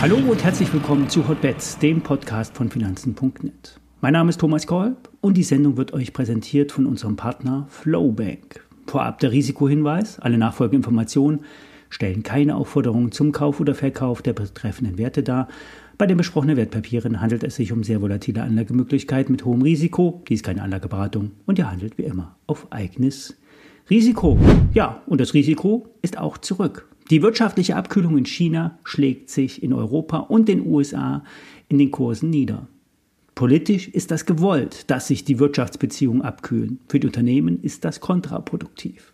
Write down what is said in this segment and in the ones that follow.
Hallo und herzlich willkommen zu Hotbets, dem Podcast von Finanzen.net. Mein Name ist Thomas Kolb und die Sendung wird euch präsentiert von unserem Partner Flowbank. Vorab der Risikohinweis, alle nachfolgenden Informationen stellen keine Aufforderungen zum Kauf oder Verkauf der betreffenden Werte dar. Bei den besprochenen Wertpapieren handelt es sich um sehr volatile Anlagemöglichkeiten mit hohem Risiko. Dies ist keine Anlageberatung und ihr handelt wie immer auf eigenes Risiko. Ja, und das Risiko ist auch zurück. Die wirtschaftliche Abkühlung in China schlägt sich in Europa und den USA in den Kursen nieder. Politisch ist das gewollt, dass sich die Wirtschaftsbeziehungen abkühlen. Für die Unternehmen ist das kontraproduktiv.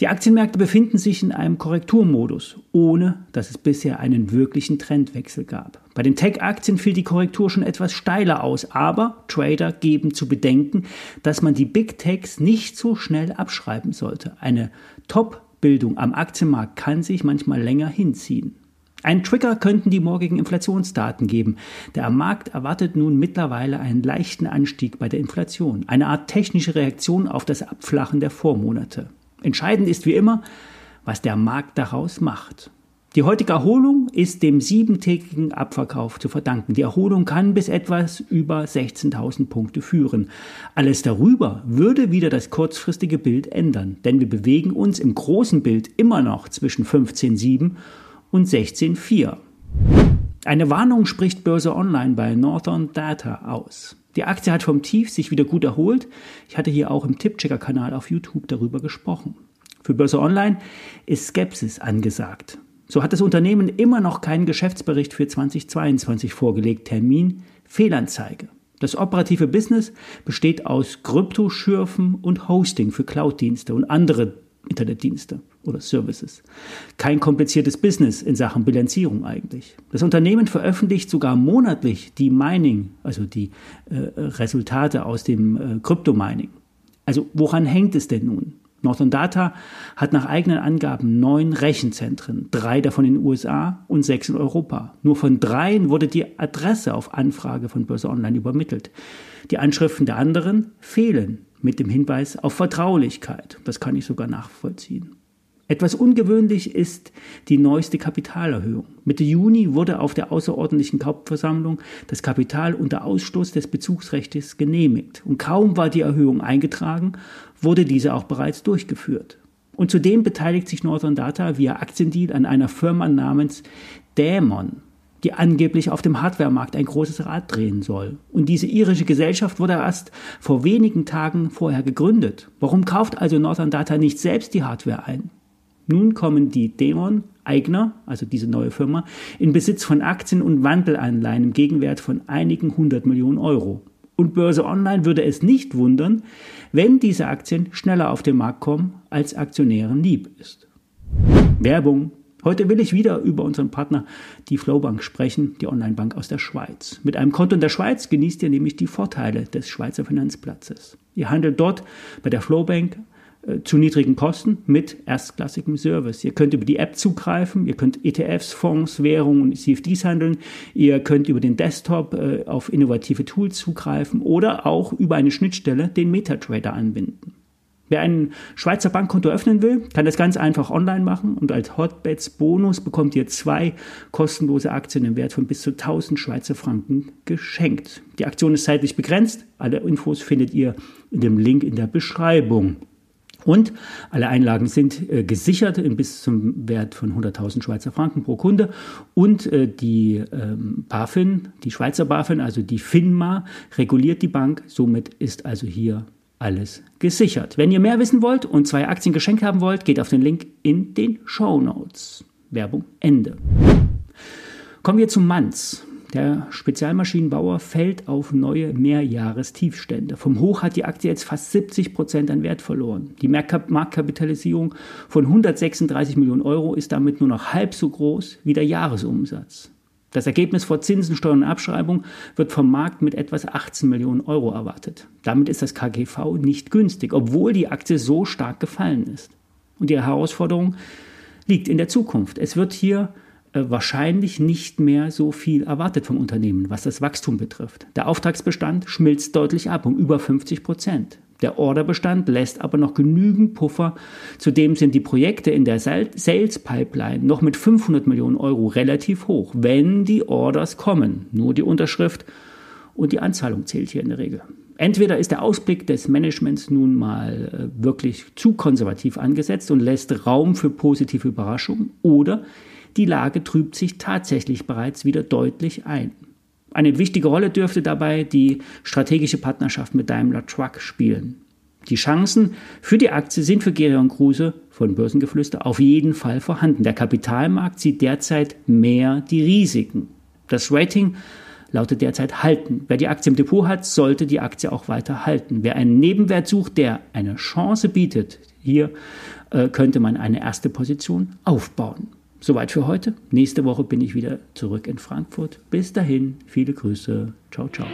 Die Aktienmärkte befinden sich in einem Korrekturmodus, ohne dass es bisher einen wirklichen Trendwechsel gab. Bei den Tech-Aktien fiel die Korrektur schon etwas steiler aus, aber Trader geben zu bedenken, dass man die Big Techs nicht so schnell abschreiben sollte. Eine Top-Bildung am Aktienmarkt kann sich manchmal länger hinziehen. Ein Trigger könnten die morgigen Inflationsdaten geben. Der Markt erwartet nun mittlerweile einen leichten Anstieg bei der Inflation, eine Art technische Reaktion auf das Abflachen der Vormonate. Entscheidend ist wie immer, was der Markt daraus macht. Die heutige Erholung ist dem siebentägigen Abverkauf zu verdanken. Die Erholung kann bis etwas über 16.000 Punkte führen. Alles darüber würde wieder das kurzfristige Bild ändern, denn wir bewegen uns im großen Bild immer noch zwischen 15.7 und 16.4. Eine Warnung spricht Börse Online bei Northern Data aus. Die Aktie hat vom Tief sich wieder gut erholt. Ich hatte hier auch im Tippchecker-Kanal auf YouTube darüber gesprochen. Für Börse Online ist Skepsis angesagt. So hat das Unternehmen immer noch keinen Geschäftsbericht für 2022 vorgelegt. Termin Fehlanzeige. Das operative Business besteht aus Kryptoschürfen und Hosting für Cloud-Dienste und andere Internetdienste oder Services. Kein kompliziertes Business in Sachen Bilanzierung eigentlich. Das Unternehmen veröffentlicht sogar monatlich die Mining, also die äh, Resultate aus dem äh, Kryptomining. Also woran hängt es denn nun? Northern Data hat nach eigenen Angaben neun Rechenzentren, drei davon in den USA und sechs in Europa. Nur von dreien wurde die Adresse auf Anfrage von Börse Online übermittelt. Die Anschriften der anderen fehlen mit dem Hinweis auf Vertraulichkeit. Das kann ich sogar nachvollziehen. Etwas ungewöhnlich ist die neueste Kapitalerhöhung. Mitte Juni wurde auf der außerordentlichen Hauptversammlung das Kapital unter Ausstoß des Bezugsrechts genehmigt. Und kaum war die Erhöhung eingetragen, wurde diese auch bereits durchgeführt. Und zudem beteiligt sich Northern Data via Aktiendeal an einer Firma namens Dämon die angeblich auf dem Hardwaremarkt ein großes Rad drehen soll. Und diese irische Gesellschaft wurde erst vor wenigen Tagen vorher gegründet. Warum kauft also Northern Data nicht selbst die Hardware ein? Nun kommen die Dämon Eigner, also diese neue Firma, in Besitz von Aktien und Wandelanleihen im Gegenwert von einigen hundert Millionen Euro. Und Börse Online würde es nicht wundern, wenn diese Aktien schneller auf den Markt kommen, als Aktionären lieb ist. Werbung Heute will ich wieder über unseren Partner, die Flowbank, sprechen, die Onlinebank aus der Schweiz. Mit einem Konto in der Schweiz genießt ihr nämlich die Vorteile des Schweizer Finanzplatzes. Ihr handelt dort bei der Flowbank zu niedrigen Kosten mit erstklassigem Service. Ihr könnt über die App zugreifen, ihr könnt ETFs, Fonds, Währungen und CFDs handeln, ihr könnt über den Desktop äh, auf innovative Tools zugreifen oder auch über eine Schnittstelle den MetaTrader anbinden. Wer ein Schweizer Bankkonto öffnen will, kann das ganz einfach online machen und als Hotbets Bonus bekommt ihr zwei kostenlose Aktien im Wert von bis zu 1000 Schweizer Franken geschenkt. Die Aktion ist zeitlich begrenzt. Alle Infos findet ihr in dem Link in der Beschreibung. Und alle Einlagen sind äh, gesichert bis zum Wert von 100.000 Schweizer Franken pro Kunde. Und äh, die ähm, BaFin, die Schweizer BaFin, also die FINMA, reguliert die Bank. Somit ist also hier alles gesichert. Wenn ihr mehr wissen wollt und zwei Aktien geschenkt haben wollt, geht auf den Link in den Show Notes. Werbung Ende. Kommen wir zum Manz. Der Spezialmaschinenbauer fällt auf neue Mehrjahrestiefstände. Vom Hoch hat die Aktie jetzt fast 70 Prozent an Wert verloren. Die Marktkapitalisierung von 136 Millionen Euro ist damit nur noch halb so groß wie der Jahresumsatz. Das Ergebnis vor Zinsen, Steuern und Abschreibung wird vom Markt mit etwas 18 Millionen Euro erwartet. Damit ist das KGV nicht günstig, obwohl die Aktie so stark gefallen ist. Und die Herausforderung liegt in der Zukunft. Es wird hier wahrscheinlich nicht mehr so viel erwartet vom Unternehmen, was das Wachstum betrifft. Der Auftragsbestand schmilzt deutlich ab, um über 50 Prozent. Der Orderbestand lässt aber noch genügend Puffer. Zudem sind die Projekte in der Sales Pipeline noch mit 500 Millionen Euro relativ hoch, wenn die Orders kommen. Nur die Unterschrift und die Anzahlung zählt hier in der Regel. Entweder ist der Ausblick des Managements nun mal äh, wirklich zu konservativ angesetzt und lässt Raum für positive Überraschungen, oder die Lage trübt sich tatsächlich bereits wieder deutlich ein. Eine wichtige Rolle dürfte dabei die strategische Partnerschaft mit Daimler Truck spielen. Die Chancen für die Aktie sind für Gerion Kruse von Börsengeflüster auf jeden Fall vorhanden. Der Kapitalmarkt sieht derzeit mehr die Risiken. Das Rating lautet derzeit halten. Wer die Aktie im Depot hat, sollte die Aktie auch weiter halten. Wer einen Nebenwert sucht, der eine Chance bietet, hier äh, könnte man eine erste Position aufbauen. Soweit für heute. Nächste Woche bin ich wieder zurück in Frankfurt. Bis dahin, viele Grüße. Ciao, ciao.